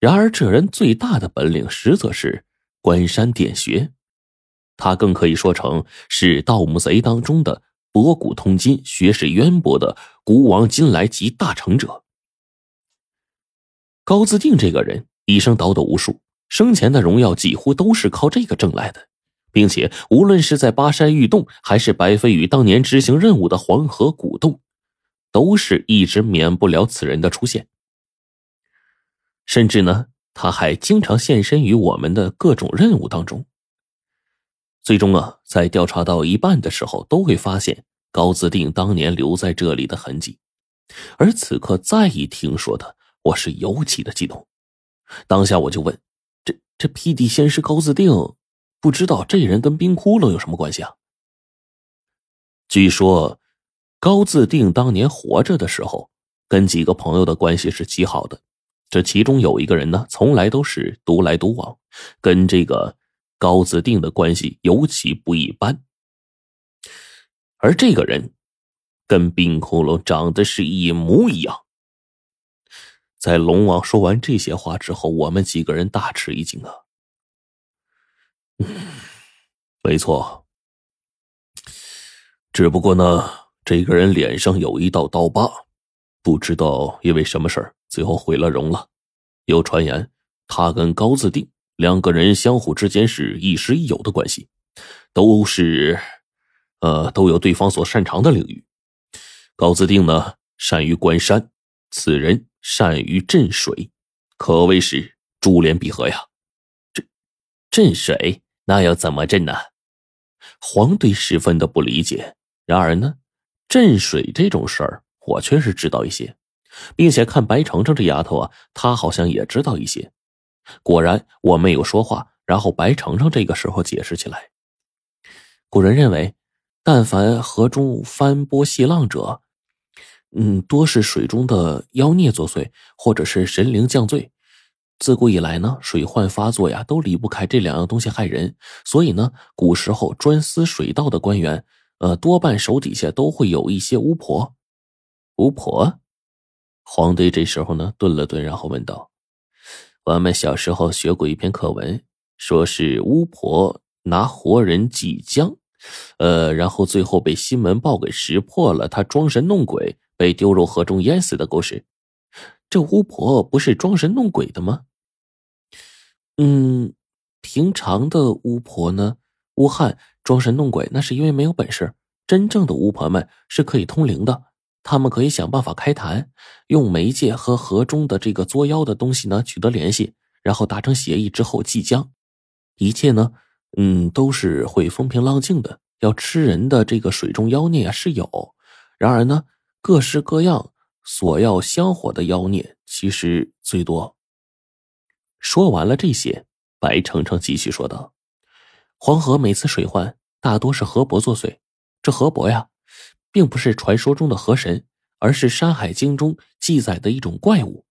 然而，这人最大的本领实则是关山点穴，他更可以说成是盗墓贼当中的博古通今、学识渊博的古往今来集大成者。高自定这个人一生倒斗无数，生前的荣耀几乎都是靠这个挣来的，并且无论是在巴山玉洞，还是白飞宇当年执行任务的黄河古洞，都是一直免不了此人的出现。甚至呢，他还经常现身于我们的各种任务当中。最终啊，在调查到一半的时候，都会发现高自定当年留在这里的痕迹，而此刻再一听说他。我是尤其的激动，当下我就问：“这这辟地仙师高自定，不知道这人跟冰窟窿有什么关系啊？”据说，高自定当年活着的时候，跟几个朋友的关系是极好的。这其中有一个人呢，从来都是独来独往，跟这个高子定的关系尤其不一般。而这个人，跟冰窟窿长得是一模一样。在龙王说完这些话之后，我们几个人大吃一惊啊！没错，只不过呢，这个人脸上有一道刀疤，不知道因为什么事儿，最后毁了容了。有传言，他跟高自定两个人相互之间是亦师亦友的关系，都是，呃，都有对方所擅长的领域。高自定呢，善于观山，此人。善于镇水，可谓是珠联璧合呀。这镇水那要怎么镇呢？黄队十分的不理解。然而呢，镇水这种事儿，我却是知道一些，并且看白程程这丫头啊，她好像也知道一些。果然，我没有说话。然后白程程这个时候解释起来：古人认为，但凡河中翻波系浪者。嗯，多是水中的妖孽作祟，或者是神灵降罪。自古以来呢，水患发作呀，都离不开这两样东西害人。所以呢，古时候专司水道的官员，呃，多半手底下都会有一些巫婆。巫婆，黄队这时候呢，顿了顿，然后问道：“我们小时候学过一篇课文，说是巫婆拿活人祭江，呃，然后最后被西门豹给识破了，他装神弄鬼。”被丢入河中淹死的故事，这巫婆不是装神弄鬼的吗？嗯，平常的巫婆呢，巫汉装神弄鬼，那是因为没有本事。真正的巫婆们是可以通灵的，他们可以想办法开坛，用媒介和河中的这个作妖的东西呢取得联系，然后达成协议之后即将，一切呢，嗯，都是会风平浪静的。要吃人的这个水中妖孽啊是有，然而呢。各式各样索要香火的妖孽，其实最多。说完了这些，白程程继续说道：“黄河每次水患，大多是河伯作祟。这河伯呀，并不是传说中的河神，而是《山海经》中记载的一种怪物。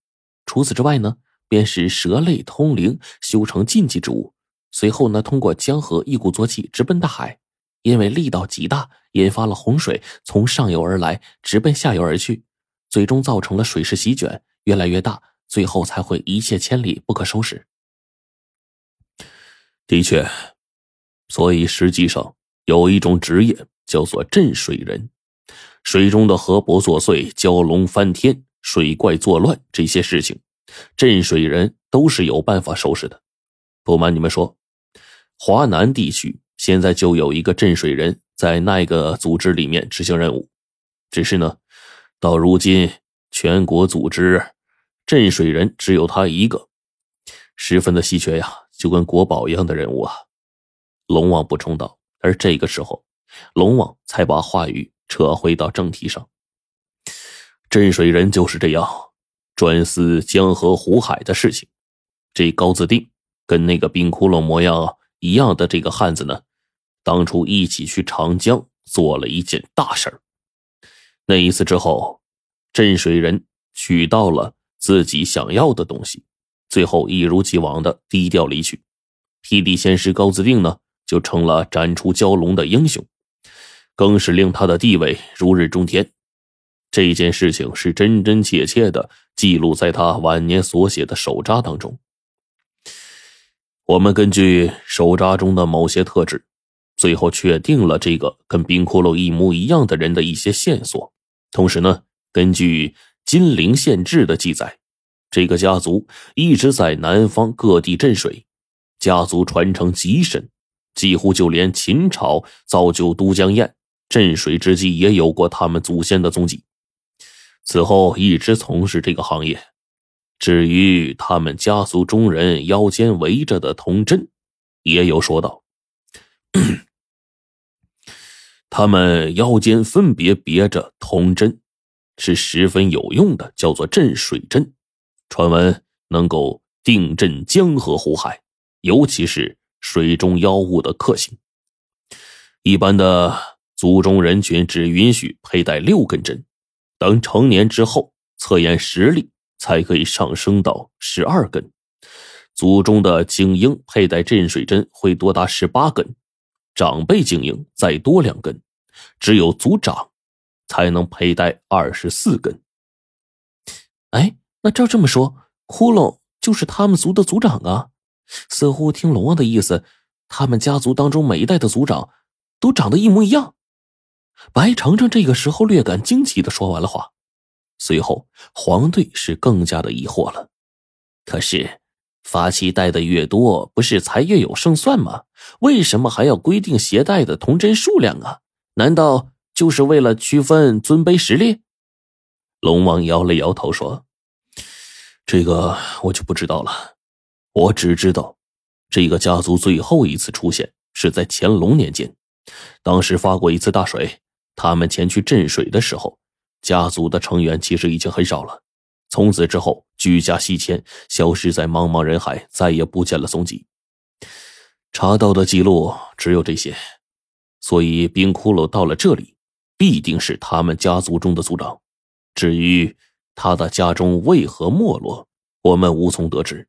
除此之外呢，便是蛇类通灵修成禁忌之物，随后呢，通过江河一鼓作气直奔大海。”因为力道极大，引发了洪水从上游而来，直奔下游而去，最终造成了水势席卷，越来越大，最后才会一泻千里，不可收拾。的确，所以实际上有一种职业叫做镇水人，水中的河伯作祟、蛟龙翻天、水怪作乱这些事情，镇水人都是有办法收拾的。不瞒你们说，华南地区。现在就有一个镇水人在那个组织里面执行任务，只是呢，到如今全国组织镇水人只有他一个，十分的稀缺呀，就跟国宝一样的人物啊。龙王补充道。而这个时候，龙王才把话语扯回到正题上。镇水人就是这样，专司江河湖海的事情。这高自定跟那个冰窟窿模样一样的这个汉子呢。当初一起去长江做了一件大事儿，那一次之后，镇水人取到了自己想要的东西，最后一如既往的低调离去。霹雳仙师高自定呢，就成了斩出蛟龙的英雄，更是令他的地位如日中天。这件事情是真真切切的记录在他晚年所写的手札当中。我们根据手札中的某些特质，最后确定了这个跟冰骷髅一模一样的人的一些线索。同时呢，根据金陵县志的记载，这个家族一直在南方各地镇水，家族传承极深，几乎就连秦朝造就都江堰镇水之际，也有过他们祖先的踪迹。此后一直从事这个行业。至于他们家族中人腰间围着的铜针，也有说道：他们腰间分别别着铜针，是十分有用的，叫做镇水针。传闻能够定镇江河湖海，尤其是水中妖物的克星。一般的族中人群只允许佩戴六根针。等成年之后，测验实力才可以上升到十二根。族中的精英佩戴镇水针会多达十八根，长辈精英再多两根，只有族长才能佩戴二十四根。哎，那照这么说，骷髅就是他们族的族长啊！似乎听龙王的意思，他们家族当中每一代的族长都长得一模一样。白程程这个时候略感惊奇的说完了话，随后黄队是更加的疑惑了。可是，法器带的越多，不是才越有胜算吗？为什么还要规定携带的铜针数量啊？难道就是为了区分尊卑实力？龙王摇了摇头说：“这个我就不知道了，我只知道，这个家族最后一次出现是在乾隆年间，当时发过一次大水。”他们前去镇水的时候，家族的成员其实已经很少了。从此之后，居家西迁，消失在茫茫人海，再也不见了踪迹。查到的记录只有这些，所以冰骷髅到了这里，必定是他们家族中的族长。至于他的家中为何没落，我们无从得知。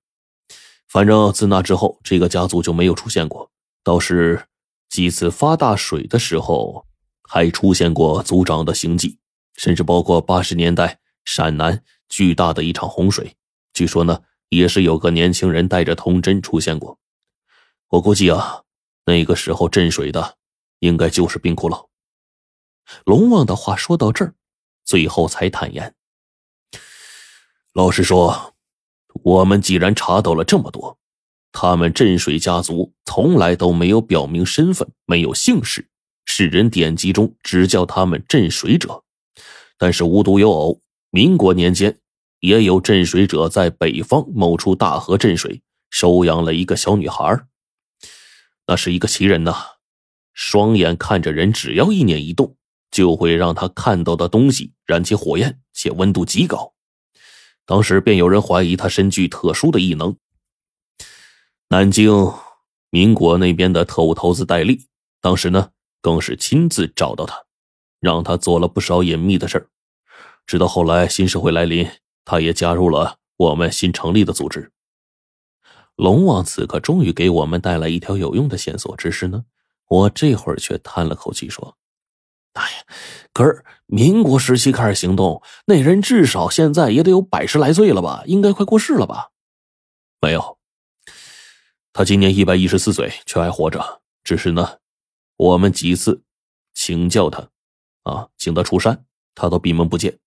反正自那之后，这个家族就没有出现过。倒是几次发大水的时候。还出现过族长的行迹，甚至包括八十年代陕南巨大的一场洪水，据说呢也是有个年轻人带着童真出现过。我估计啊，那个时候镇水的应该就是冰骷髅。龙王的话说到这儿，最后才坦言：“老实说，我们既然查到了这么多，他们镇水家族从来都没有表明身份，没有姓氏。”世人典籍中只叫他们镇水者，但是无独有偶，民国年间也有镇水者在北方某处大河镇水，收养了一个小女孩。那是一个奇人呐，双眼看着人，只要一念一动，就会让他看到的东西燃起火焰，且温度极高。当时便有人怀疑他身具特殊的异能。南京民国那边的特务头子戴笠，当时呢。更是亲自找到他，让他做了不少隐秘的事儿。直到后来新社会来临，他也加入了我们新成立的组织。龙王此刻终于给我们带来一条有用的线索，只是呢，我这会儿却叹了口气说：“哎呀，可是民国时期开始行动，那人至少现在也得有百十来岁了吧？应该快过世了吧？”没有，他今年一百一十四岁，却还活着。只是呢。我们几次请教他，啊，请他出山，他都闭门不见，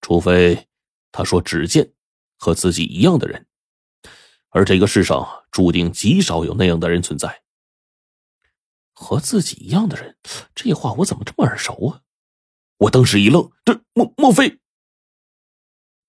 除非他说只见和自己一样的人，而这个世上注定极少有那样的人存在。和自己一样的人，这话我怎么这么耳熟啊？我当时一愣，这莫莫非？